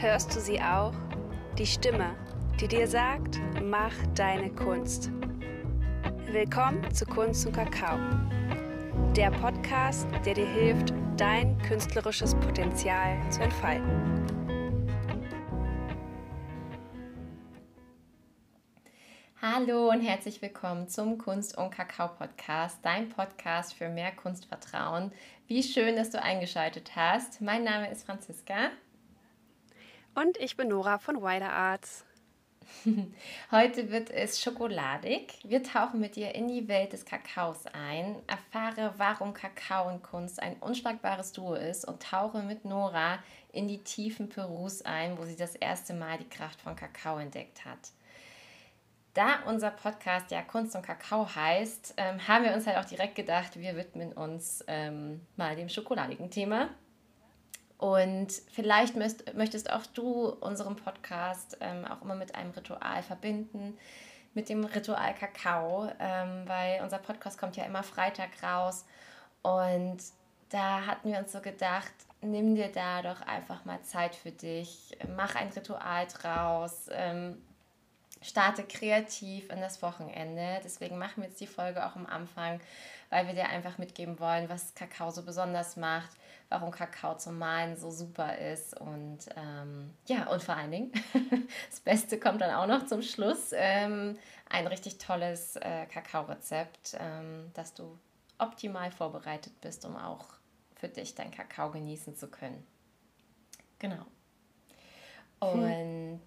Hörst du sie auch? Die Stimme, die dir sagt, mach deine Kunst. Willkommen zu Kunst und Kakao. Der Podcast, der dir hilft, dein künstlerisches Potenzial zu entfalten. Hallo und herzlich willkommen zum Kunst und Kakao Podcast, dein Podcast für mehr Kunstvertrauen. Wie schön, dass du eingeschaltet hast. Mein Name ist Franziska. Und ich bin Nora von Wider Arts. Heute wird es schokoladig. Wir tauchen mit dir in die Welt des Kakaos ein, erfahre, warum Kakao und Kunst ein unschlagbares Duo ist und tauche mit Nora in die Tiefen Perus ein, wo sie das erste Mal die Kraft von Kakao entdeckt hat. Da unser Podcast ja Kunst und Kakao heißt, ähm, haben wir uns halt auch direkt gedacht, wir widmen uns ähm, mal dem schokoladigen Thema. Und vielleicht möcht, möchtest auch du unseren Podcast ähm, auch immer mit einem Ritual verbinden, mit dem Ritual Kakao, ähm, weil unser Podcast kommt ja immer Freitag raus. Und da hatten wir uns so gedacht, nimm dir da doch einfach mal Zeit für dich, mach ein Ritual draus, ähm, starte kreativ in das Wochenende. Deswegen machen wir jetzt die Folge auch am Anfang, weil wir dir einfach mitgeben wollen, was Kakao so besonders macht warum Kakao zum Malen so super ist. Und ähm, ja, und vor allen Dingen, das Beste kommt dann auch noch zum Schluss, ähm, ein richtig tolles äh, Kakao-Rezept, ähm, dass du optimal vorbereitet bist, um auch für dich dein Kakao genießen zu können. Genau. Hm. Und hm.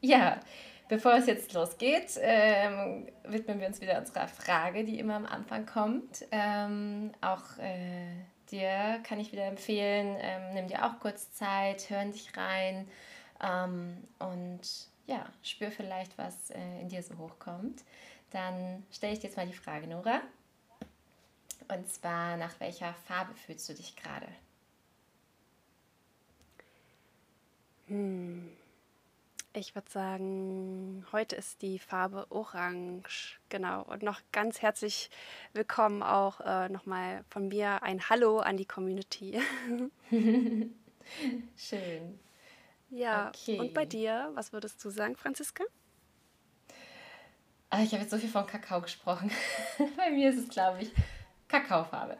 ja, bevor es jetzt losgeht, ähm, widmen wir uns wieder unserer Frage, die immer am Anfang kommt. Ähm, auch äh, dir kann ich wieder empfehlen, ähm, nimm dir auch kurz Zeit, hör dich rein ähm, und ja, spür vielleicht, was äh, in dir so hochkommt. Dann stelle ich dir jetzt mal die Frage, Nora. Und zwar, nach welcher Farbe fühlst du dich gerade? Hm. Ich würde sagen, heute ist die Farbe Orange. Genau. Und noch ganz herzlich willkommen auch äh, nochmal von mir ein Hallo an die Community. Schön. Ja, okay. und bei dir, was würdest du sagen, Franziska? Ah, ich habe jetzt so viel von Kakao gesprochen. bei mir ist es, glaube ich, Kakaofarbe.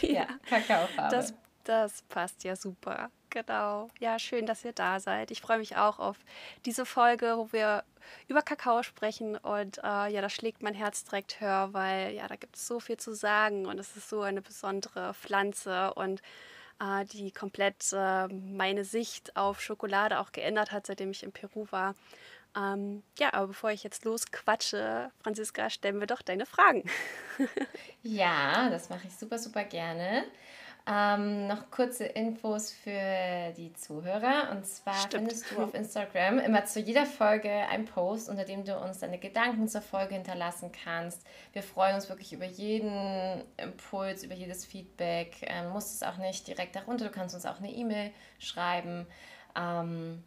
ja, Kakaofarbe. Das, das passt ja super. Genau. Ja, schön, dass ihr da seid. Ich freue mich auch auf diese Folge, wo wir über Kakao sprechen. Und äh, ja, da schlägt mein Herz direkt höher, weil ja, da gibt es so viel zu sagen und es ist so eine besondere Pflanze und äh, die komplett äh, meine Sicht auf Schokolade auch geändert hat, seitdem ich in Peru war. Ähm, ja, aber bevor ich jetzt losquatsche, Franziska, stellen wir doch deine Fragen. ja, das mache ich super, super gerne. Ähm, noch kurze Infos für die Zuhörer. Und zwar Stimmt. findest du auf Instagram immer zu jeder Folge ein Post, unter dem du uns deine Gedanken zur Folge hinterlassen kannst. Wir freuen uns wirklich über jeden Impuls, über jedes Feedback. Ähm, musst es auch nicht direkt darunter, du kannst uns auch eine E-Mail schreiben. Ähm,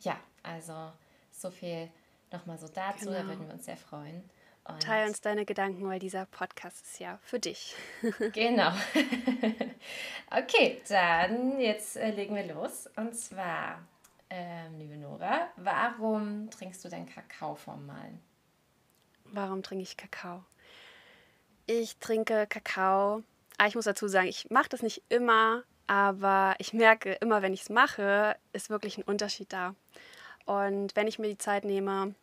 ja, also so viel nochmal so dazu, genau. da würden wir uns sehr freuen. Und Teil uns deine Gedanken, weil dieser Podcast ist ja für dich. genau. okay, dann jetzt äh, legen wir los. Und zwar, ähm, liebe Nora, warum trinkst du deinen Kakao vorm Malen? Warum trinke ich Kakao? Ich trinke Kakao. Ah, ich muss dazu sagen, ich mache das nicht immer, aber ich merke immer, wenn ich es mache, ist wirklich ein Unterschied da. Und wenn ich mir die Zeit nehme,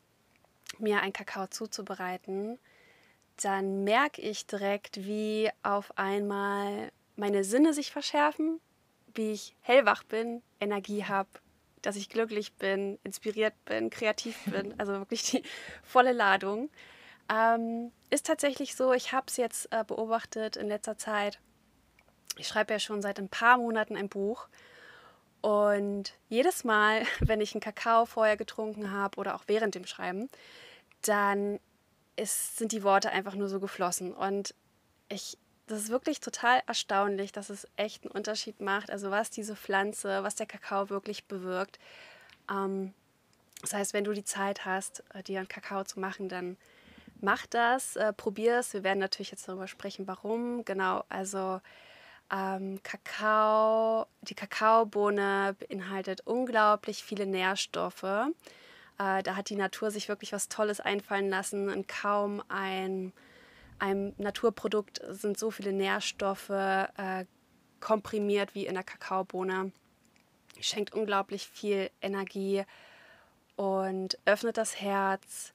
mir einen Kakao zuzubereiten, dann merke ich direkt, wie auf einmal meine Sinne sich verschärfen, wie ich hellwach bin, Energie habe, dass ich glücklich bin, inspiriert bin, kreativ bin, also wirklich die volle Ladung. Ähm, ist tatsächlich so, ich habe es jetzt äh, beobachtet in letzter Zeit. Ich schreibe ja schon seit ein paar Monaten ein Buch. Und jedes Mal, wenn ich einen Kakao vorher getrunken habe oder auch während dem Schreiben, dann ist, sind die Worte einfach nur so geflossen. Und ich, das ist wirklich total erstaunlich, dass es echt einen Unterschied macht. Also was diese Pflanze, was der Kakao wirklich bewirkt. Ähm, das heißt, wenn du die Zeit hast, äh, dir einen Kakao zu machen, dann mach das, äh, probier es. Wir werden natürlich jetzt darüber sprechen, warum. Genau, also Ähm, Kakao, die Kakaobohne beinhaltet unglaublich viele Nährstoffe. Äh, da hat die Natur sich wirklich was Tolles einfallen lassen und kaum ein, ein Naturprodukt sind so viele Nährstoffe äh, komprimiert wie in der Kakaobohne. Schenkt unglaublich viel Energie und öffnet das Herz.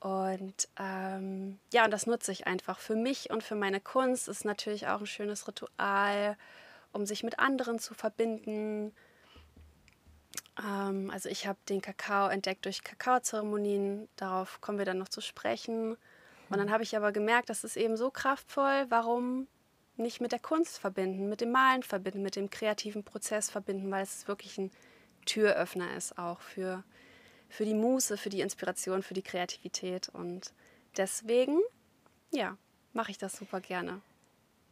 Und ähm, ja, und das nutze ich einfach für mich und für meine Kunst. Ist natürlich auch ein schönes Ritual, um sich mit anderen zu verbinden. Ähm, also ich habe den Kakao entdeckt durch Kakaozeremonien. Darauf kommen wir dann noch zu sprechen. Und dann habe ich aber gemerkt, das ist eben so kraftvoll. Warum nicht mit der Kunst verbinden, mit dem Malen verbinden, mit dem kreativen Prozess verbinden, weil es wirklich ein Türöffner ist auch für für die Muße, für die Inspiration, für die Kreativität. Und deswegen, ja, mache ich das super gerne.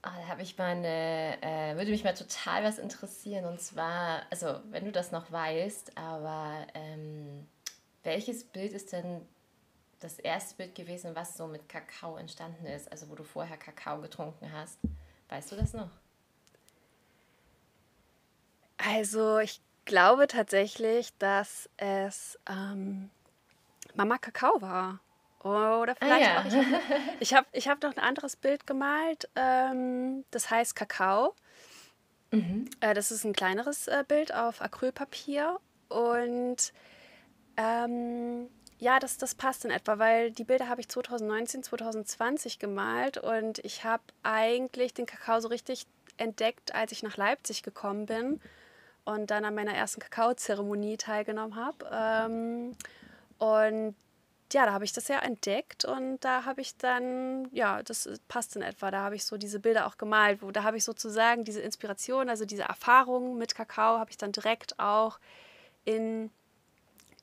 Oh, da habe ich meine, äh, würde mich mal total was interessieren. Und zwar, also wenn du das noch weißt, aber ähm, welches Bild ist denn das erste Bild gewesen, was so mit Kakao entstanden ist? Also wo du vorher Kakao getrunken hast. Weißt du das noch? Also ich glaube tatsächlich, dass es ähm, Mama Kakao war. Oder vielleicht ah, ja. auch. Ich habe ich hab noch ein anderes Bild gemalt. Ähm, das heißt Kakao. Mhm. Äh, das ist ein kleineres äh, Bild auf Acrylpapier. Und ähm, ja, das, das passt in etwa, weil die Bilder habe ich 2019, 2020 gemalt. Und ich habe eigentlich den Kakao so richtig entdeckt, als ich nach Leipzig gekommen bin und dann an meiner ersten Kakaozeremonie teilgenommen habe. Ähm, und ja, da habe ich das ja entdeckt und da habe ich dann, ja, das passt in etwa, da habe ich so diese Bilder auch gemalt, wo da habe ich sozusagen diese Inspiration, also diese Erfahrung mit Kakao, habe ich dann direkt auch in,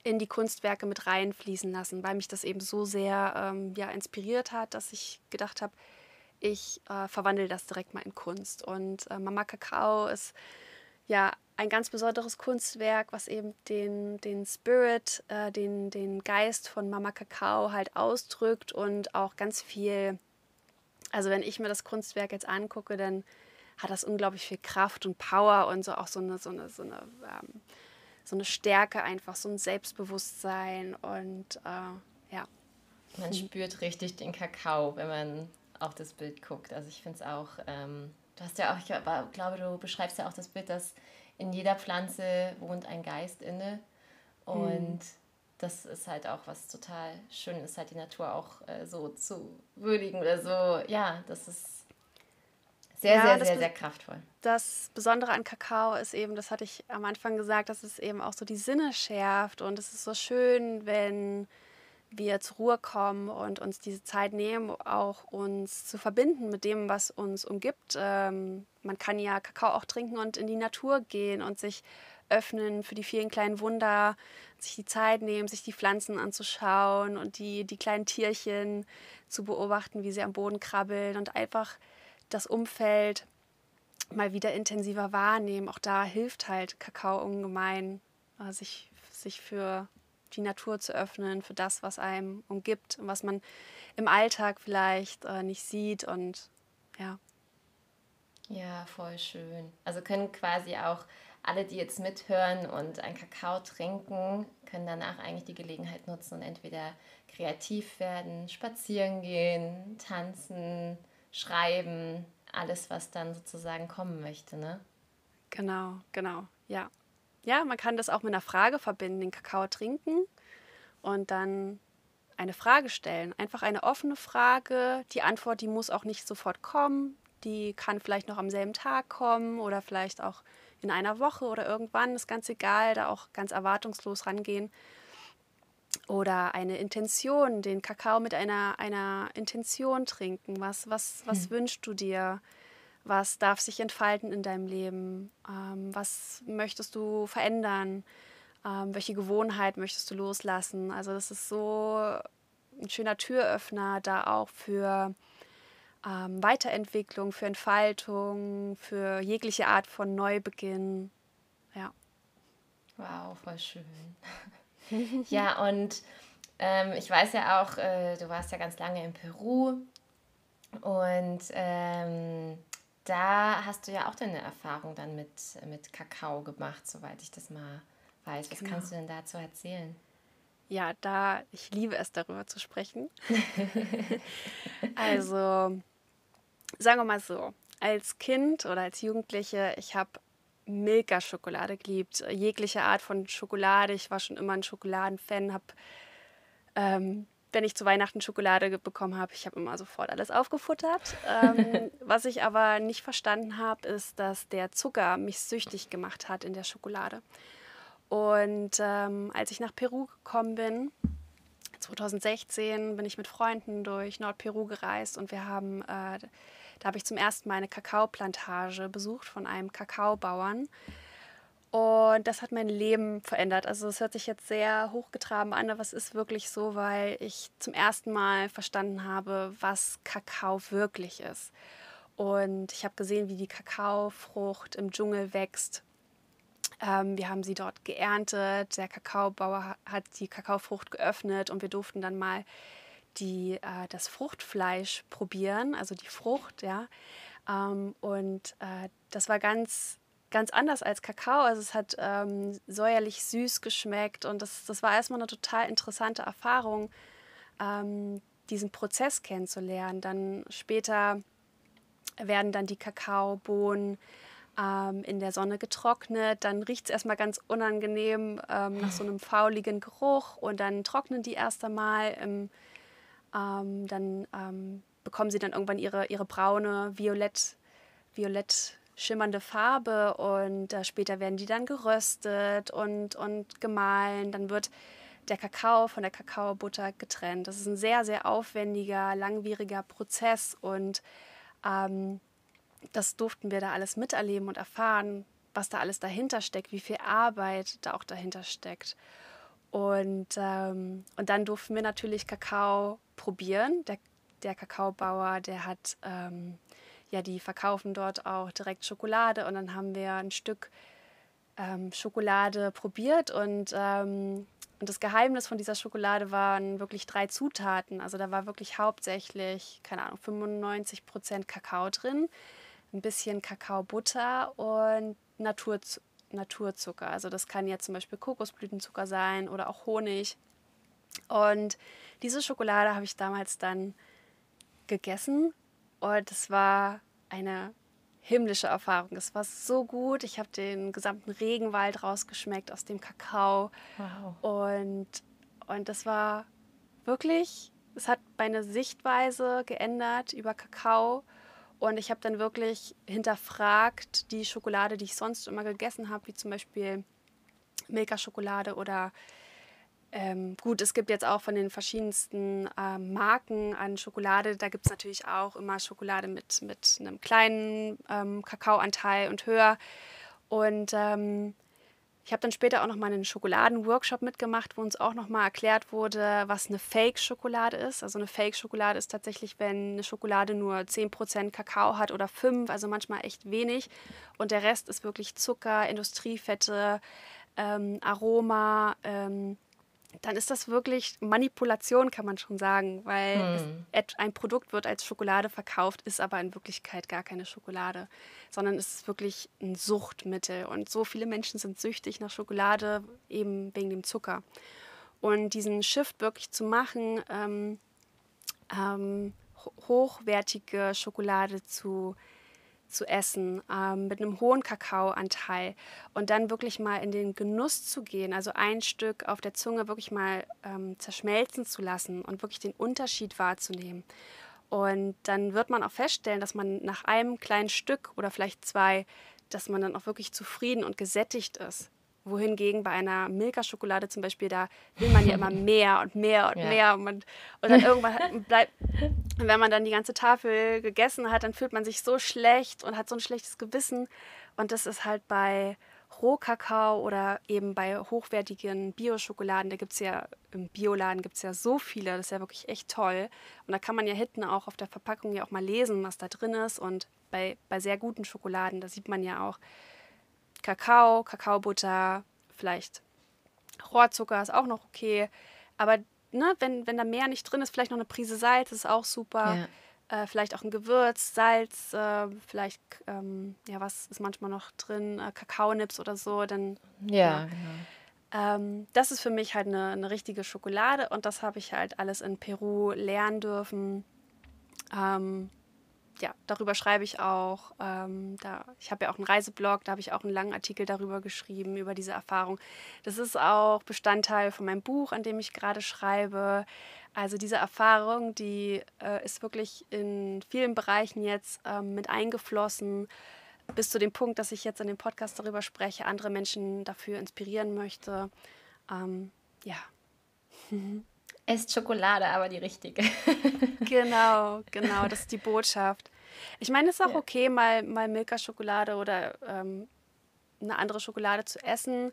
in die Kunstwerke mit reinfließen lassen, weil mich das eben so sehr ähm, ja, inspiriert hat, dass ich gedacht habe, ich äh, verwandle das direkt mal in Kunst. Und äh, Mama Kakao ist ja ein ganz besonderes Kunstwerk, was eben den, den Spirit, äh, den, den Geist von Mama Kakao halt ausdrückt und auch ganz viel, also wenn ich mir das Kunstwerk jetzt angucke, dann hat das unglaublich viel Kraft und Power und so auch so eine, so eine, so eine, ähm, so eine Stärke einfach, so ein Selbstbewusstsein und äh, ja. Man spürt richtig den Kakao, wenn man auf das Bild guckt. Also ich finde es auch, ähm, du hast ja auch, ich glaube, du beschreibst ja auch das Bild, dass in jeder Pflanze wohnt ein Geist inne. Und mhm. das ist halt auch was total schön ist, halt die Natur auch äh, so zu würdigen oder so. Ja, das ist sehr, ja, sehr, sehr, sehr kraftvoll. Das Besondere an Kakao ist eben, das hatte ich am Anfang gesagt, dass es eben auch so die Sinne schärft. Und es ist so schön, wenn wir zur Ruhe kommen und uns diese Zeit nehmen, auch uns zu verbinden mit dem, was uns umgibt. Ähm, man kann ja Kakao auch trinken und in die Natur gehen und sich öffnen für die vielen kleinen Wunder, sich die Zeit nehmen, sich die Pflanzen anzuschauen und die, die kleinen Tierchen zu beobachten, wie sie am Boden krabbeln und einfach das Umfeld mal wieder intensiver wahrnehmen. Auch da hilft halt Kakao ungemein, äh, sich, sich für die Natur zu öffnen, für das, was einem umgibt und was man im Alltag vielleicht äh, nicht sieht und ja. Ja, voll schön. Also können quasi auch alle, die jetzt mithören und einen Kakao trinken, können danach eigentlich die Gelegenheit nutzen und entweder kreativ werden, spazieren gehen, tanzen, schreiben, alles, was dann sozusagen kommen möchte, ne? Genau, genau, ja. Ja, man kann das auch mit einer Frage verbinden, den Kakao trinken und dann eine Frage stellen. Einfach eine offene Frage. Die Antwort, die muss auch nicht sofort kommen. Die kann vielleicht noch am selben Tag kommen oder vielleicht auch in einer Woche oder irgendwann. Ist ganz egal, da auch ganz erwartungslos rangehen. Oder eine Intention, den Kakao mit einer, einer Intention trinken. Was, was, was hm. wünschst du dir? Was darf sich entfalten in deinem Leben? Ähm, was möchtest du verändern? Ähm, welche Gewohnheit möchtest du loslassen? Also das ist so ein schöner Türöffner da auch für ähm, Weiterentwicklung, für Entfaltung, für jegliche Art von Neubeginn. Ja. Wow, voll schön. ja, und ähm, ich weiß ja auch, äh, du warst ja ganz lange in Peru und ähm, da hast du ja auch deine Erfahrung dann mit, mit Kakao gemacht, soweit ich das mal weiß. Was genau. kannst du denn dazu erzählen? Ja, da ich liebe es, darüber zu sprechen. also, sagen wir mal so, als Kind oder als Jugendliche, ich habe Milka-Schokolade geliebt, jegliche Art von Schokolade. Ich war schon immer ein Schokoladenfan, habe ähm, wenn ich zu Weihnachten Schokolade bekommen habe, ich habe immer sofort alles aufgefuttert. Ähm, was ich aber nicht verstanden habe, ist, dass der Zucker mich süchtig gemacht hat in der Schokolade. Und ähm, als ich nach Peru gekommen bin, 2016, bin ich mit Freunden durch Nordperu gereist und wir haben, äh, da habe ich zum ersten Mal eine Kakaoplantage besucht von einem Kakaobauern. Und das hat mein Leben verändert. Also es hört sich jetzt sehr hochgetraben an, aber es ist wirklich so, weil ich zum ersten Mal verstanden habe, was Kakao wirklich ist. Und ich habe gesehen, wie die Kakaofrucht im Dschungel wächst. Ähm, wir haben sie dort geerntet. Der Kakaobauer hat die Kakaofrucht geöffnet und wir durften dann mal die, äh, das Fruchtfleisch probieren, also die Frucht, ja. Ähm, und äh, das war ganz ganz anders als Kakao. Also es hat ähm, säuerlich süß geschmeckt und das, das war erstmal eine total interessante Erfahrung, ähm, diesen Prozess kennenzulernen. Dann später werden dann die Kakaobohnen ähm, in der Sonne getrocknet. Dann riecht es erstmal ganz unangenehm ähm, nach so einem fauligen Geruch und dann trocknen die erst einmal. Im, ähm, dann ähm, bekommen sie dann irgendwann ihre, ihre braune, violett, violett schimmernde Farbe und äh, später werden die dann geröstet und, und gemahlen. Dann wird der Kakao von der Kakaobutter getrennt. Das ist ein sehr, sehr aufwendiger, langwieriger Prozess und ähm, das durften wir da alles miterleben und erfahren, was da alles dahinter steckt, wie viel Arbeit da auch dahinter steckt. Und, ähm, und dann durften wir natürlich Kakao probieren. Der, der Kakaobauer, der hat ähm, ja, die verkaufen dort auch direkt Schokolade und dann haben wir ein Stück ähm, Schokolade probiert und, ähm, und das Geheimnis von dieser Schokolade waren wirklich drei Zutaten. Also da war wirklich hauptsächlich, keine Ahnung, 95 Prozent Kakao drin, ein bisschen Kakaobutter und Natur, Naturzucker. Also das kann jetzt zum Beispiel Kokosblütenzucker sein oder auch Honig. Und diese Schokolade habe ich damals dann gegessen und es war eine himmlische Erfahrung. Es war so gut. Ich habe den gesamten Regenwald rausgeschmeckt aus dem Kakao. Wow. Und, und das war wirklich, es hat meine Sichtweise geändert über Kakao. Und ich habe dann wirklich hinterfragt die Schokolade, die ich sonst immer gegessen habe, wie zum Beispiel Milka-Schokolade oder ähm, gut, es gibt jetzt auch von den verschiedensten äh, Marken an Schokolade, da gibt es natürlich auch immer Schokolade mit, mit einem kleinen ähm, Kakaoanteil und höher. Und ähm, ich habe dann später auch noch mal einen Schokoladen-Workshop mitgemacht, wo uns auch noch mal erklärt wurde, was eine Fake-Schokolade ist. Also eine Fake-Schokolade ist tatsächlich, wenn eine Schokolade nur 10% Kakao hat oder 5%, also manchmal echt wenig. Und der Rest ist wirklich Zucker, Industriefette, ähm, Aroma, ähm, dann ist das wirklich Manipulation, kann man schon sagen, weil hm. es, ein Produkt wird als Schokolade verkauft, ist aber in Wirklichkeit gar keine Schokolade, sondern es ist wirklich ein Suchtmittel. Und so viele Menschen sind süchtig nach Schokolade, eben wegen dem Zucker. Und diesen Shift wirklich zu machen, ähm, ähm, hochwertige Schokolade zu zu essen ähm, mit einem hohen Kakaoanteil und dann wirklich mal in den Genuss zu gehen, also ein Stück auf der Zunge wirklich mal ähm, zerschmelzen zu lassen und wirklich den Unterschied wahrzunehmen. Und dann wird man auch feststellen, dass man nach einem kleinen Stück oder vielleicht zwei, dass man dann auch wirklich zufrieden und gesättigt ist wohingegen bei einer Milka-Schokolade zum Beispiel, da will man ja immer mehr und mehr und ja. mehr. Und, man, und dann irgendwann bleibt, wenn man dann die ganze Tafel gegessen hat, dann fühlt man sich so schlecht und hat so ein schlechtes Gewissen. Und das ist halt bei Rohkakao oder eben bei hochwertigen Bio-Schokoladen, da gibt es ja, im Bioladen gibt es ja so viele, das ist ja wirklich echt toll. Und da kann man ja hinten auch auf der Verpackung ja auch mal lesen, was da drin ist. Und bei, bei sehr guten Schokoladen, da sieht man ja auch, Kakao, Kakaobutter, vielleicht Rohrzucker ist auch noch okay. Aber ne, wenn, wenn da mehr nicht drin ist, vielleicht noch eine Prise Salz, ist auch super. äh, vielleicht auch ein Gewürz, Salz, äh, vielleicht, ähm, ja, was ist manchmal noch drin, äh, Kakaonips oder so, dann. Ja, ja. genau. Ähm, das ist für mich halt eine, eine richtige Schokolade und das habe ich halt alles in Peru lernen dürfen. Ähm, ja, darüber schreibe ich auch. Ähm, da, ich habe ja auch einen Reiseblog, da habe ich auch einen langen Artikel darüber geschrieben, über diese Erfahrung. Das ist auch Bestandteil von meinem Buch, an dem ich gerade schreibe. Also diese Erfahrung, die äh, ist wirklich in vielen Bereichen jetzt ähm, mit eingeflossen, bis zu dem Punkt, dass ich jetzt in dem Podcast darüber spreche, andere Menschen dafür inspirieren möchte. Ähm, ja. Esst Schokolade, aber die richtige. genau, genau, das ist die Botschaft. Ich meine, es ist auch ja. okay, mal, mal Milka-Schokolade oder ähm, eine andere Schokolade zu essen.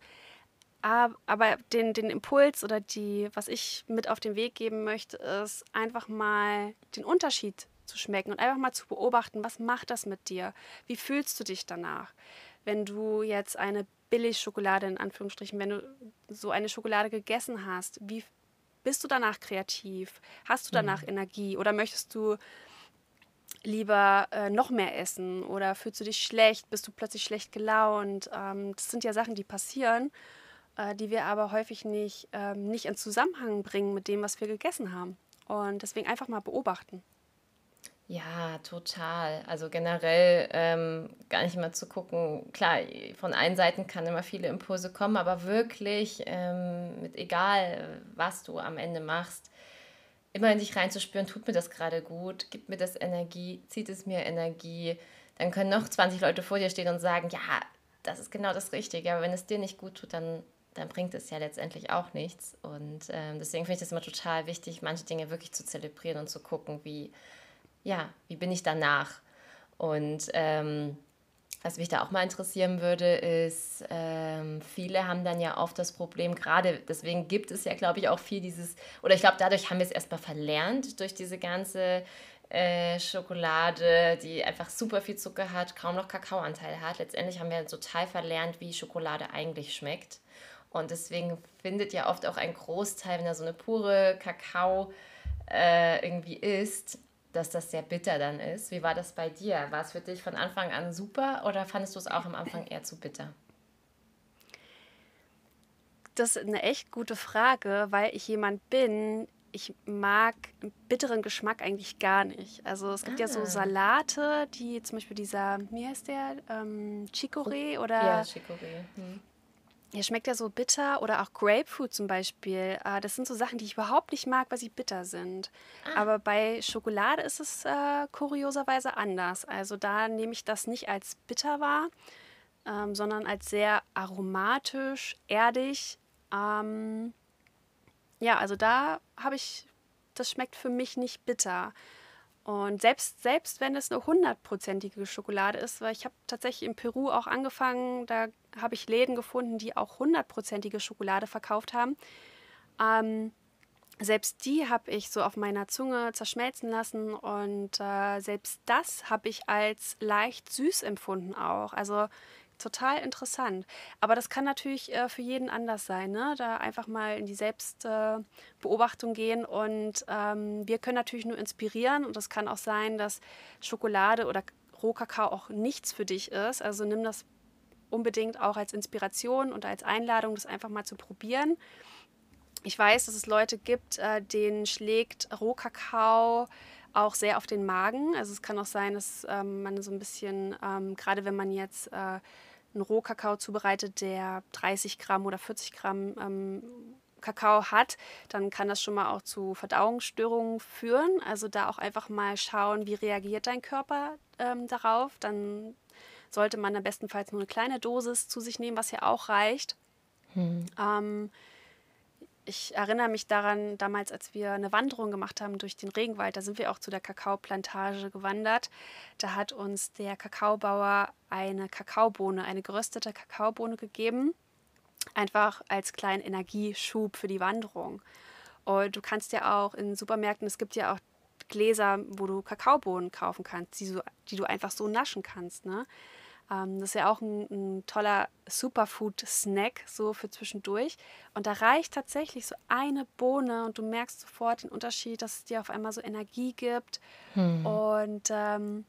Aber den, den Impuls oder die, was ich mit auf den Weg geben möchte, ist einfach mal den Unterschied zu schmecken und einfach mal zu beobachten, was macht das mit dir? Wie fühlst du dich danach? Wenn du jetzt eine Billigschokolade in Anführungsstrichen, wenn du so eine Schokolade gegessen hast, wie bist du danach kreativ? Hast du danach mhm. Energie oder möchtest du lieber äh, noch mehr essen oder fühlst du dich schlecht, bist du plötzlich schlecht gelaunt? Ähm, das sind ja Sachen, die passieren, äh, die wir aber häufig nicht, ähm, nicht in Zusammenhang bringen mit dem, was wir gegessen haben. Und deswegen einfach mal beobachten. Ja, total. Also generell ähm, gar nicht immer zu gucken. Klar, von allen Seiten kann immer viele Impulse kommen, aber wirklich ähm, mit egal, was du am Ende machst, immer in dich reinzuspüren, tut mir das gerade gut, gibt mir das Energie, zieht es mir Energie. Dann können noch 20 Leute vor dir stehen und sagen, ja, das ist genau das Richtige. Aber wenn es dir nicht gut tut, dann, dann bringt es ja letztendlich auch nichts. Und ähm, deswegen finde ich das immer total wichtig, manche Dinge wirklich zu zelebrieren und zu gucken, wie ja, wie bin ich danach? Und ähm, was mich da auch mal interessieren würde, ist, ähm, viele haben dann ja oft das Problem, gerade deswegen gibt es ja, glaube ich, auch viel dieses, oder ich glaube, dadurch haben wir es erstmal verlernt, durch diese ganze äh, Schokolade, die einfach super viel Zucker hat, kaum noch Kakaoanteil hat. Letztendlich haben wir total verlernt, wie Schokolade eigentlich schmeckt. Und deswegen findet ja oft auch ein Großteil, wenn er so eine pure Kakao äh, irgendwie isst, dass das sehr bitter dann ist. Wie war das bei dir? War es für dich von Anfang an super oder fandest du es auch am Anfang eher zu bitter? Das ist eine echt gute Frage, weil ich jemand bin, ich mag bitteren Geschmack eigentlich gar nicht. Also es gibt ah. ja so ah. Salate, die zum Beispiel dieser, wie heißt der, ähm, Chicorée oder... Ja, Chicorée. Hm. Ja, schmeckt ja so bitter oder auch Grapefruit zum Beispiel. Äh, das sind so Sachen, die ich überhaupt nicht mag, weil sie bitter sind. Ah. Aber bei Schokolade ist es äh, kurioserweise anders. Also da nehme ich das nicht als bitter wahr, ähm, sondern als sehr aromatisch, erdig. Ähm, ja, also da habe ich, das schmeckt für mich nicht bitter. Und selbst, selbst wenn es eine hundertprozentige Schokolade ist, weil ich habe tatsächlich in Peru auch angefangen, da habe ich Läden gefunden, die auch hundertprozentige Schokolade verkauft haben. Ähm, selbst die habe ich so auf meiner Zunge zerschmelzen lassen und äh, selbst das habe ich als leicht süß empfunden auch. Also total interessant. Aber das kann natürlich äh, für jeden anders sein. Ne? Da einfach mal in die Selbstbeobachtung äh, gehen. Und ähm, wir können natürlich nur inspirieren. Und es kann auch sein, dass Schokolade oder Rohkakao auch nichts für dich ist. Also nimm das unbedingt auch als Inspiration und als Einladung, das einfach mal zu probieren. Ich weiß, dass es Leute gibt, äh, denen schlägt Rohkakao auch sehr auf den Magen. Also es kann auch sein, dass ähm, man so ein bisschen, ähm, gerade wenn man jetzt äh, einen Rohkakao zubereitet, der 30 Gramm oder 40 Gramm ähm, Kakao hat, dann kann das schon mal auch zu Verdauungsstörungen führen. Also da auch einfach mal schauen, wie reagiert dein Körper ähm, darauf. Dann sollte man am bestenfalls nur eine kleine Dosis zu sich nehmen, was ja auch reicht. Hm. Ich erinnere mich daran, damals, als wir eine Wanderung gemacht haben durch den Regenwald, da sind wir auch zu der Kakaoplantage gewandert. Da hat uns der Kakaobauer eine Kakaobohne, eine geröstete Kakaobohne gegeben, einfach als kleinen Energieschub für die Wanderung. Und du kannst ja auch in Supermärkten, es gibt ja auch Gläser, wo du Kakaobohnen kaufen kannst, die, so, die du einfach so naschen kannst. Ne? Ähm, das ist ja auch ein, ein toller Superfood-Snack, so für zwischendurch. Und da reicht tatsächlich so eine Bohne und du merkst sofort den Unterschied, dass es dir auf einmal so Energie gibt. Hm. Und ähm,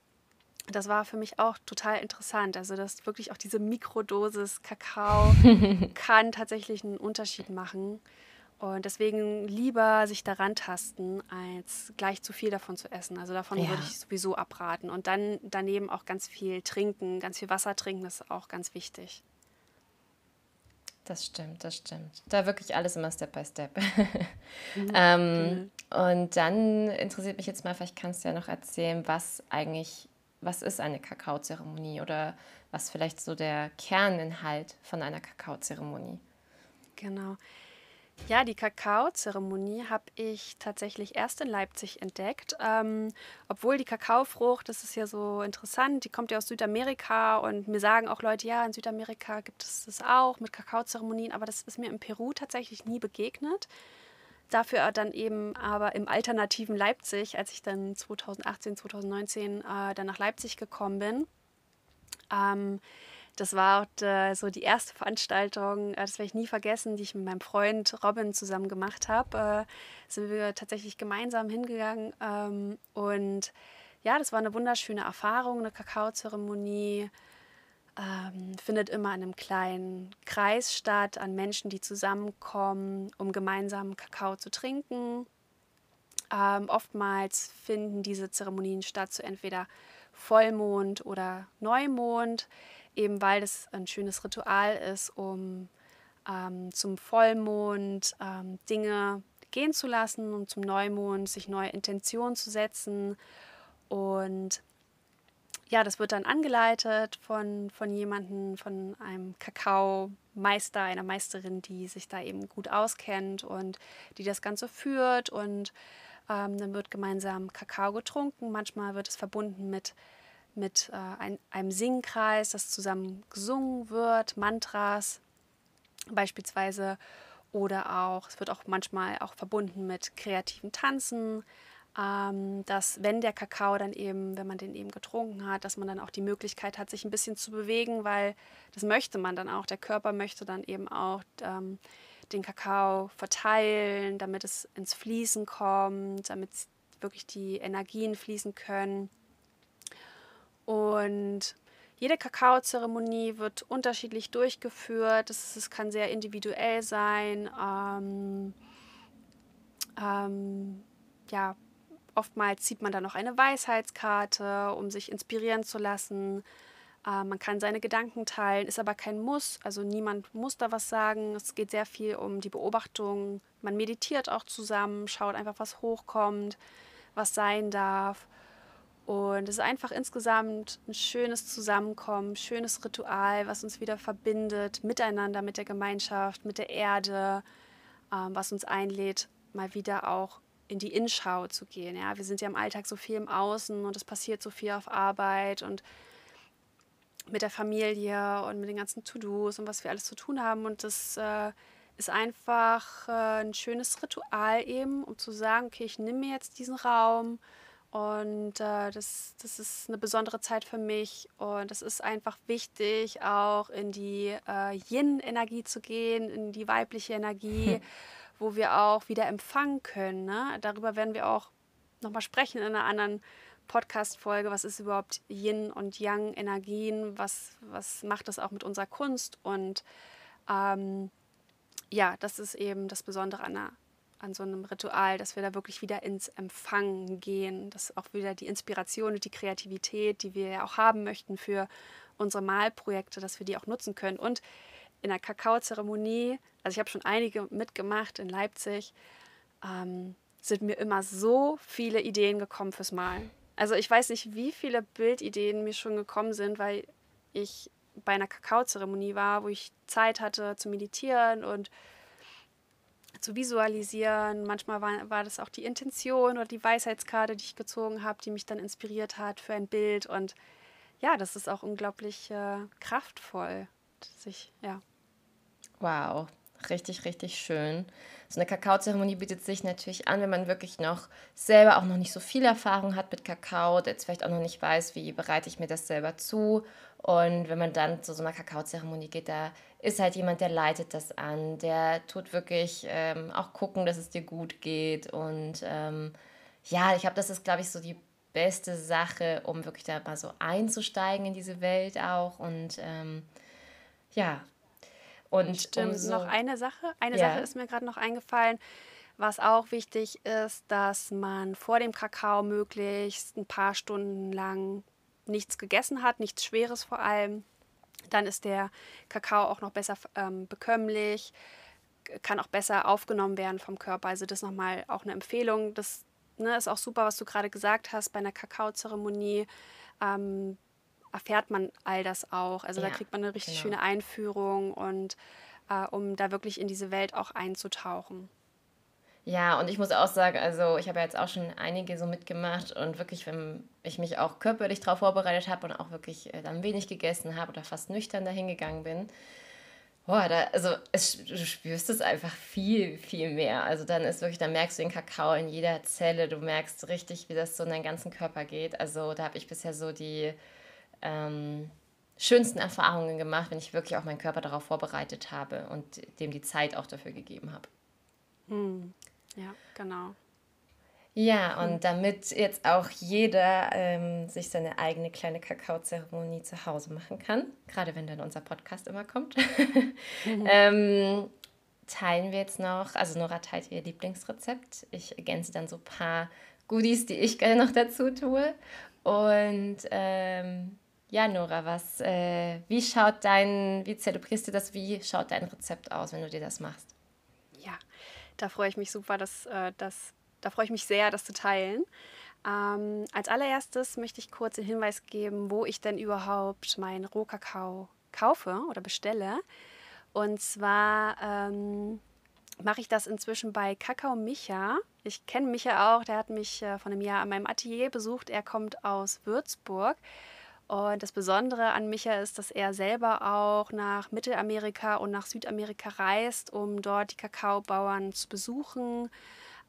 das war für mich auch total interessant. Also, dass wirklich auch diese Mikrodosis Kakao kann tatsächlich einen Unterschied machen. Und deswegen lieber sich daran tasten, als gleich zu viel davon zu essen. Also davon ja. würde ich sowieso abraten. Und dann daneben auch ganz viel trinken, ganz viel Wasser trinken, das ist auch ganz wichtig. Das stimmt, das stimmt. Da wirklich alles immer Step by Step. Mhm. ähm, mhm. Und dann interessiert mich jetzt mal, vielleicht kannst du ja noch erzählen, was eigentlich, was ist eine Kakaozeremonie oder was vielleicht so der Kerninhalt von einer Kakaozeremonie? Genau. Ja, die Kakaozeremonie habe ich tatsächlich erst in Leipzig entdeckt. Ähm, obwohl die Kakaofrucht, das ist ja so interessant, die kommt ja aus Südamerika und mir sagen auch Leute, ja, in Südamerika gibt es das auch mit Kakaozeremonien, aber das ist mir in Peru tatsächlich nie begegnet. Dafür dann eben aber im alternativen Leipzig, als ich dann 2018, 2019 äh, dann nach Leipzig gekommen bin. Ähm, das war auch äh, so die erste Veranstaltung, äh, das werde ich nie vergessen, die ich mit meinem Freund Robin zusammen gemacht habe. Äh, sind wir tatsächlich gemeinsam hingegangen ähm, und ja, das war eine wunderschöne Erfahrung, eine Kakaozeremonie. Ähm, findet immer in einem kleinen Kreis statt, an Menschen, die zusammenkommen, um gemeinsam Kakao zu trinken. Ähm, oftmals finden diese Zeremonien statt zu entweder Vollmond oder Neumond eben weil es ein schönes Ritual ist, um ähm, zum Vollmond ähm, Dinge gehen zu lassen und zum Neumond sich neue Intentionen zu setzen. Und ja, das wird dann angeleitet von, von jemandem, von einem Kakaomeister, einer Meisterin, die sich da eben gut auskennt und die das Ganze führt. Und ähm, dann wird gemeinsam Kakao getrunken. Manchmal wird es verbunden mit mit äh, ein, einem Singkreis, das zusammen gesungen wird, Mantras beispielsweise oder auch, es wird auch manchmal auch verbunden mit kreativen Tanzen, ähm, dass wenn der Kakao dann eben, wenn man den eben getrunken hat, dass man dann auch die Möglichkeit hat, sich ein bisschen zu bewegen, weil das möchte man dann auch, der Körper möchte dann eben auch ähm, den Kakao verteilen, damit es ins Fließen kommt, damit wirklich die Energien fließen können. Und jede Kakaozeremonie wird unterschiedlich durchgeführt. Es kann sehr individuell sein. Ähm, ähm, ja, oftmals zieht man dann noch eine Weisheitskarte, um sich inspirieren zu lassen. Äh, man kann seine Gedanken teilen, ist aber kein Muss. Also niemand muss da was sagen. Es geht sehr viel um die Beobachtung. Man meditiert auch zusammen, schaut einfach, was hochkommt, was sein darf. Und es ist einfach insgesamt ein schönes Zusammenkommen, schönes Ritual, was uns wieder verbindet miteinander, mit der Gemeinschaft, mit der Erde, ähm, was uns einlädt, mal wieder auch in die Innenschau zu gehen. Ja, wir sind ja im Alltag so viel im Außen und es passiert so viel auf Arbeit und mit der Familie und mit den ganzen To-Dos und was wir alles zu tun haben. Und das äh, ist einfach äh, ein schönes Ritual eben, um zu sagen, okay, ich nehme mir jetzt diesen Raum und äh, das, das ist eine besondere Zeit für mich. Und es ist einfach wichtig, auch in die äh, Yin-Energie zu gehen, in die weibliche Energie, wo wir auch wieder empfangen können. Ne? Darüber werden wir auch nochmal sprechen in einer anderen Podcast-Folge. Was ist überhaupt Yin und Yang-Energien? Was, was macht das auch mit unserer Kunst? Und ähm, ja, das ist eben das Besondere an der an so einem Ritual, dass wir da wirklich wieder ins Empfangen gehen, dass auch wieder die Inspiration und die Kreativität, die wir ja auch haben möchten für unsere Malprojekte, dass wir die auch nutzen können. Und in der Kakaozeremonie, also ich habe schon einige mitgemacht in Leipzig, ähm, sind mir immer so viele Ideen gekommen fürs Malen. Also ich weiß nicht, wie viele Bildideen mir schon gekommen sind, weil ich bei einer Kakaozeremonie war, wo ich Zeit hatte zu meditieren und zu visualisieren. Manchmal war, war das auch die Intention oder die Weisheitskarte, die ich gezogen habe, die mich dann inspiriert hat für ein Bild. Und ja, das ist auch unglaublich äh, kraftvoll. Sich, ja. Wow, Richtig, richtig schön. So eine Kakaozeremonie bietet sich natürlich an, wenn man wirklich noch selber auch noch nicht so viel Erfahrung hat mit Kakao, der jetzt vielleicht auch noch nicht weiß, wie bereite ich mir das selber zu. Und wenn man dann zu so einer Kakaozeremonie geht, da ist halt jemand, der leitet das an, der tut wirklich ähm, auch gucken, dass es dir gut geht. Und ähm, ja, ich glaube, das ist, glaube ich, so die beste Sache, um wirklich da mal so einzusteigen in diese Welt auch. Und ähm, ja, und Stimmt, umso, noch eine Sache. Eine ja. Sache ist mir gerade noch eingefallen. Was auch wichtig ist, dass man vor dem Kakao möglichst ein paar Stunden lang nichts gegessen hat, nichts Schweres vor allem. Dann ist der Kakao auch noch besser ähm, bekömmlich, kann auch besser aufgenommen werden vom Körper. Also das nochmal auch eine Empfehlung. Das ne, ist auch super, was du gerade gesagt hast bei einer Kakaozeremonie. Ähm, erfährt man all das auch. Also ja, da kriegt man eine richtig genau. schöne Einführung und äh, um da wirklich in diese Welt auch einzutauchen. Ja, und ich muss auch sagen, also ich habe ja jetzt auch schon einige so mitgemacht und wirklich, wenn ich mich auch körperlich darauf vorbereitet habe und auch wirklich äh, dann wenig gegessen habe oder fast nüchtern dahin gegangen bin, boah, da, also es, du spürst es einfach viel, viel mehr. Also dann ist wirklich, dann merkst du den Kakao in jeder Zelle, du merkst richtig, wie das so in deinen ganzen Körper geht. Also da habe ich bisher so die ähm, schönsten Erfahrungen gemacht, wenn ich wirklich auch meinen Körper darauf vorbereitet habe und dem die Zeit auch dafür gegeben habe. Hm. Ja, genau. Ja, und damit jetzt auch jeder ähm, sich seine eigene kleine Kakaozeremonie zu Hause machen kann, gerade wenn dann unser Podcast immer kommt, mhm. ähm, teilen wir jetzt noch, also Nora teilt ihr Lieblingsrezept. Ich ergänze dann so ein paar Goodies, die ich gerne noch dazu tue. Und ähm, ja, Nora, was, äh, wie schaut dein, wie zelebrierst du das, wie schaut dein Rezept aus, wenn du dir das machst? Da freue ich mich super, dass, äh, das, da freue ich mich sehr, das zu teilen. Ähm, als allererstes möchte ich kurz den Hinweis geben, wo ich denn überhaupt meinen Rohkakao kaufe oder bestelle. Und zwar ähm, mache ich das inzwischen bei Kakao Micha. Ich kenne Micha auch, der hat mich äh, vor einem Jahr an meinem Atelier besucht. Er kommt aus Würzburg. Und das Besondere an Micha ist, dass er selber auch nach Mittelamerika und nach Südamerika reist, um dort die Kakaobauern zu besuchen.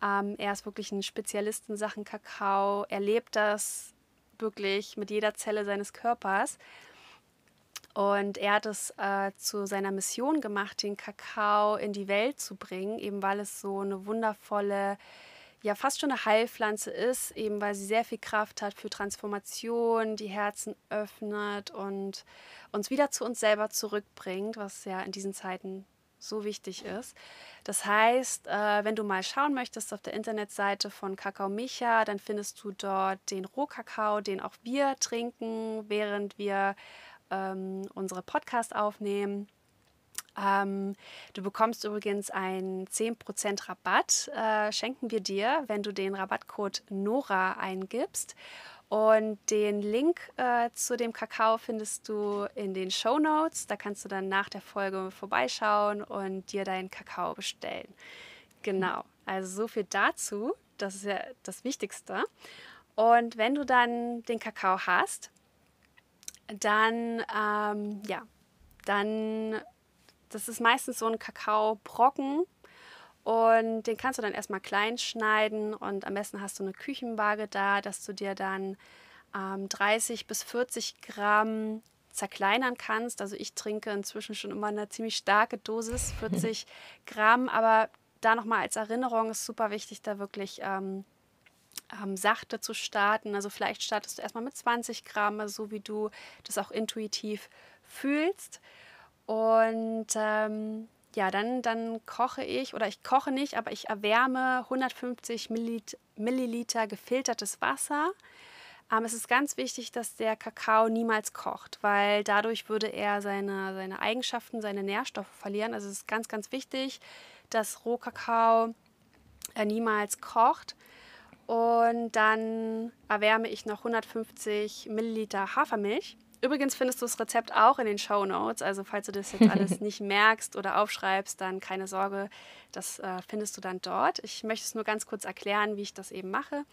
Ähm, er ist wirklich ein Spezialist in Sachen Kakao. Er lebt das wirklich mit jeder Zelle seines Körpers. Und er hat es äh, zu seiner Mission gemacht, den Kakao in die Welt zu bringen, eben weil es so eine wundervolle ja fast schon eine Heilpflanze ist, eben weil sie sehr viel Kraft hat für Transformation, die Herzen öffnet und uns wieder zu uns selber zurückbringt, was ja in diesen Zeiten so wichtig ist. Das heißt, äh, wenn du mal schauen möchtest auf der Internetseite von Kakao Micha, dann findest du dort den Rohkakao, den auch wir trinken, während wir ähm, unsere Podcast aufnehmen. Ähm, du bekommst übrigens einen 10% Rabatt, äh, schenken wir dir, wenn du den Rabattcode NORA eingibst. Und den Link äh, zu dem Kakao findest du in den Show Notes. Da kannst du dann nach der Folge vorbeischauen und dir deinen Kakao bestellen. Genau, also so viel dazu. Das ist ja das Wichtigste. Und wenn du dann den Kakao hast, dann, ähm, ja, dann das ist meistens so ein Kakaobrocken und den kannst du dann erstmal klein schneiden und am besten hast du eine Küchenwaage da, dass du dir dann ähm, 30 bis 40 Gramm zerkleinern kannst. Also ich trinke inzwischen schon immer eine ziemlich starke Dosis, 40 Gramm, aber da nochmal als Erinnerung ist super wichtig, da wirklich ähm, ähm, sachte zu starten. Also vielleicht startest du erstmal mit 20 Gramm, so wie du das auch intuitiv fühlst. Und ähm, ja, dann, dann koche ich, oder ich koche nicht, aber ich erwärme 150 Milliliter gefiltertes Wasser. Ähm, es ist ganz wichtig, dass der Kakao niemals kocht, weil dadurch würde er seine, seine Eigenschaften, seine Nährstoffe verlieren. Also es ist ganz, ganz wichtig, dass Rohkakao äh, niemals kocht. Und dann erwärme ich noch 150 Milliliter Hafermilch. Übrigens findest du das Rezept auch in den Show Notes. Also falls du das jetzt alles nicht merkst oder aufschreibst, dann keine Sorge, das äh, findest du dann dort. Ich möchte es nur ganz kurz erklären, wie ich das eben mache.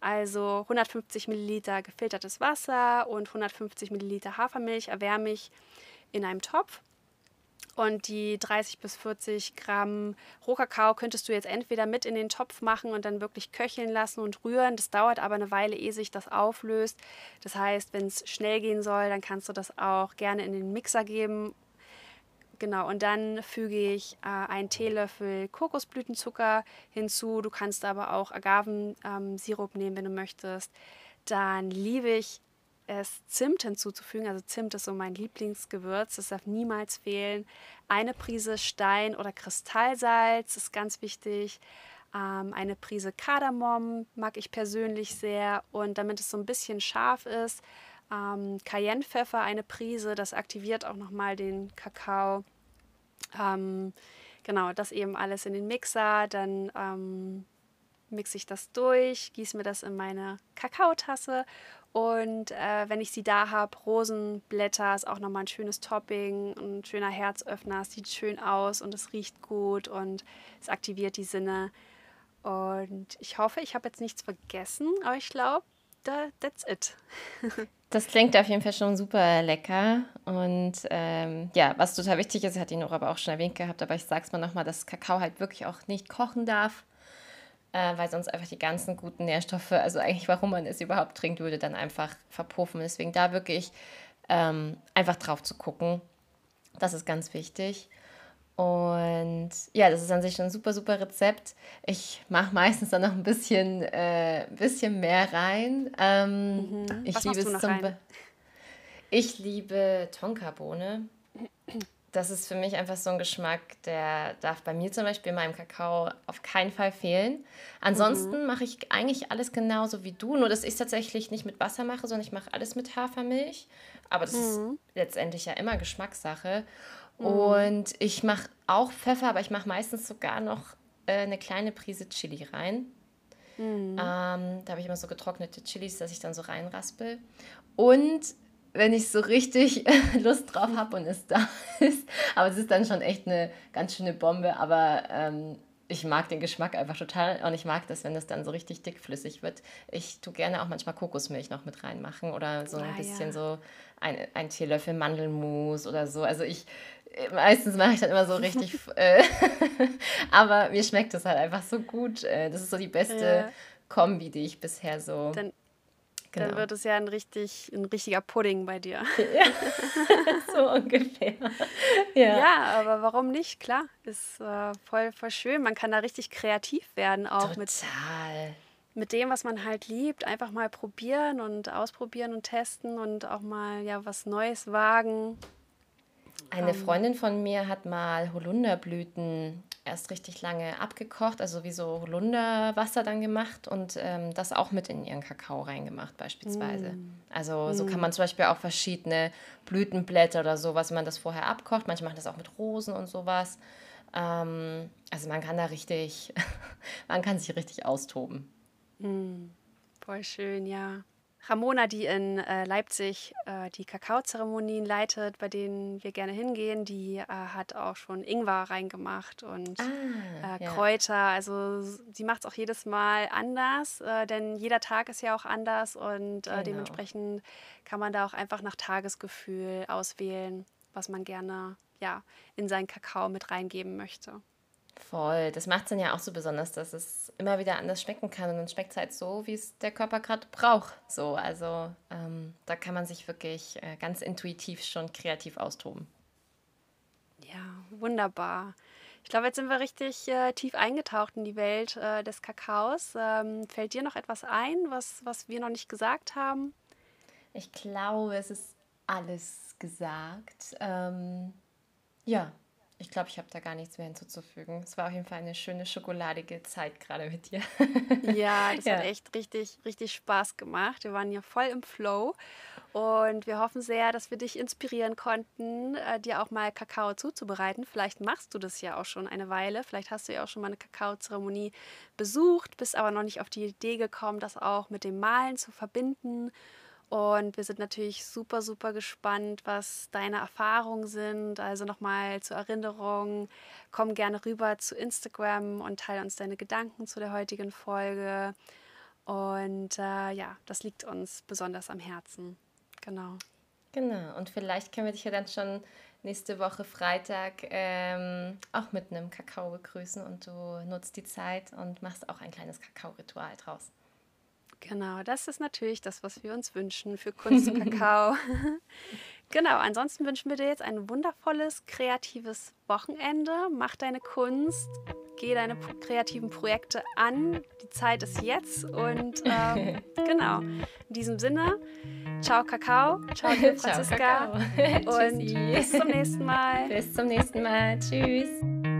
Also 150 Milliliter gefiltertes Wasser und 150 Milliliter Hafermilch erwärme ich in einem Topf. Und die 30 bis 40 Gramm Rohkakao könntest du jetzt entweder mit in den Topf machen und dann wirklich köcheln lassen und rühren. Das dauert aber eine Weile, ehe sich das auflöst. Das heißt, wenn es schnell gehen soll, dann kannst du das auch gerne in den Mixer geben. Genau, und dann füge ich äh, einen Teelöffel Kokosblütenzucker hinzu. Du kannst aber auch Agavensirup ähm, nehmen, wenn du möchtest. Dann liebe ich es Zimt hinzuzufügen. Also Zimt ist so mein Lieblingsgewürz, das darf niemals fehlen. Eine Prise Stein- oder Kristallsalz ist ganz wichtig. Ähm, eine Prise Kardamom mag ich persönlich sehr. Und damit es so ein bisschen scharf ist, ähm, Cayennepfeffer eine Prise, das aktiviert auch nochmal den Kakao. Ähm, genau, das eben alles in den Mixer, dann ähm, mixe ich das durch, gieße mir das in meine Kakaotasse und äh, wenn ich sie da habe, Rosenblätter ist auch nochmal ein schönes Topping, ein schöner Herzöffner, es sieht schön aus und es riecht gut und es aktiviert die Sinne. Und ich hoffe, ich habe jetzt nichts vergessen, aber ich glaube, da, that's it. das klingt auf jeden Fall schon super lecker. Und ähm, ja, was total wichtig ist, hat die Nora aber auch schon erwähnt gehabt, aber ich sage es mal nochmal, dass Kakao halt wirklich auch nicht kochen darf äh, weil sonst einfach die ganzen guten Nährstoffe, also eigentlich warum man es überhaupt trinkt, würde dann einfach verpuffen. Deswegen da wirklich ähm, einfach drauf zu gucken. Das ist ganz wichtig. Und ja, das ist an sich schon ein super, super Rezept. Ich mache meistens dann noch ein bisschen, äh, bisschen mehr rein. Ähm, mhm. Ich liebe es zum Be Ich liebe Tonkabohne das ist für mich einfach so ein Geschmack, der darf bei mir zum Beispiel in meinem Kakao auf keinen Fall fehlen. Ansonsten mhm. mache ich eigentlich alles genauso wie du, nur dass ich es tatsächlich nicht mit Wasser mache, sondern ich mache alles mit Hafermilch. Aber das mhm. ist letztendlich ja immer Geschmackssache. Mhm. Und ich mache auch Pfeffer, aber ich mache meistens sogar noch äh, eine kleine Prise Chili rein. Mhm. Ähm, da habe ich immer so getrocknete Chilis, dass ich dann so reinraspel. Und wenn ich so richtig Lust drauf habe und es da ist. Aber es ist dann schon echt eine ganz schöne Bombe. Aber ähm, ich mag den Geschmack einfach total und ich mag das, wenn das dann so richtig dickflüssig wird. Ich tue gerne auch manchmal Kokosmilch noch mit reinmachen oder so ein ah, bisschen ja. so ein, ein Teelöffel Mandelmus oder so. Also ich meistens mache ich dann immer so richtig, äh, aber mir schmeckt das halt einfach so gut. Äh, das ist so die beste ja. Kombi, die ich bisher so. Dann Genau. Dann wird es ja ein, richtig, ein richtiger Pudding bei dir. Ja, so ungefähr. Ja. ja, aber warum nicht? Klar, ist äh, voll, voll schön. Man kann da richtig kreativ werden auch Total. mit mit dem, was man halt liebt, einfach mal probieren und ausprobieren und testen und auch mal ja was Neues wagen. Eine ähm. Freundin von mir hat mal Holunderblüten erst richtig lange abgekocht, also wie so Holunderwasser dann gemacht und ähm, das auch mit in ihren Kakao reingemacht beispielsweise. Mm. Also so mm. kann man zum Beispiel auch verschiedene Blütenblätter oder sowas, wenn man das vorher abkocht. Manche machen das auch mit Rosen und sowas. Ähm, also man kann da richtig, man kann sich richtig austoben. Mm. Voll schön, ja. Ramona, die in äh, Leipzig äh, die Kakaozeremonien leitet, bei denen wir gerne hingehen, die äh, hat auch schon Ingwer reingemacht und ah, äh, ja. Kräuter. Also sie macht es auch jedes Mal anders, äh, denn jeder Tag ist ja auch anders und äh, genau. dementsprechend kann man da auch einfach nach Tagesgefühl auswählen, was man gerne ja, in seinen Kakao mit reingeben möchte. Voll. Das macht es dann ja auch so besonders, dass es immer wieder anders schmecken kann. Und dann schmeckt es halt so, wie es der Körper gerade braucht. So, also ähm, da kann man sich wirklich äh, ganz intuitiv schon kreativ austoben. Ja, wunderbar. Ich glaube, jetzt sind wir richtig äh, tief eingetaucht in die Welt äh, des Kakaos. Ähm, fällt dir noch etwas ein, was, was wir noch nicht gesagt haben? Ich glaube, es ist alles gesagt. Ähm, ja, ich glaube, ich habe da gar nichts mehr hinzuzufügen. Es war auf jeden Fall eine schöne schokoladige Zeit gerade mit dir. Ja, das ja. hat echt richtig, richtig Spaß gemacht. Wir waren ja voll im Flow und wir hoffen sehr, dass wir dich inspirieren konnten, äh, dir auch mal Kakao zuzubereiten. Vielleicht machst du das ja auch schon eine Weile. Vielleicht hast du ja auch schon mal eine Kakaozeremonie besucht, bist aber noch nicht auf die Idee gekommen, das auch mit dem Malen zu verbinden. Und wir sind natürlich super, super gespannt, was deine Erfahrungen sind. Also nochmal zur Erinnerung, komm gerne rüber zu Instagram und teile uns deine Gedanken zu der heutigen Folge. Und äh, ja, das liegt uns besonders am Herzen. Genau. Genau, und vielleicht können wir dich ja dann schon nächste Woche Freitag ähm, auch mit einem Kakao begrüßen und du nutzt die Zeit und machst auch ein kleines Kakao-Ritual draus. Genau, das ist natürlich das, was wir uns wünschen für Kunst und Kakao. genau, ansonsten wünschen wir dir jetzt ein wundervolles, kreatives Wochenende. Mach deine Kunst, geh deine kreativen Projekte an. Die Zeit ist jetzt und ähm, genau, in diesem Sinne, ciao Kakao, ciao liebe Franziska ciao, und bis zum nächsten Mal. Bis zum nächsten Mal, tschüss.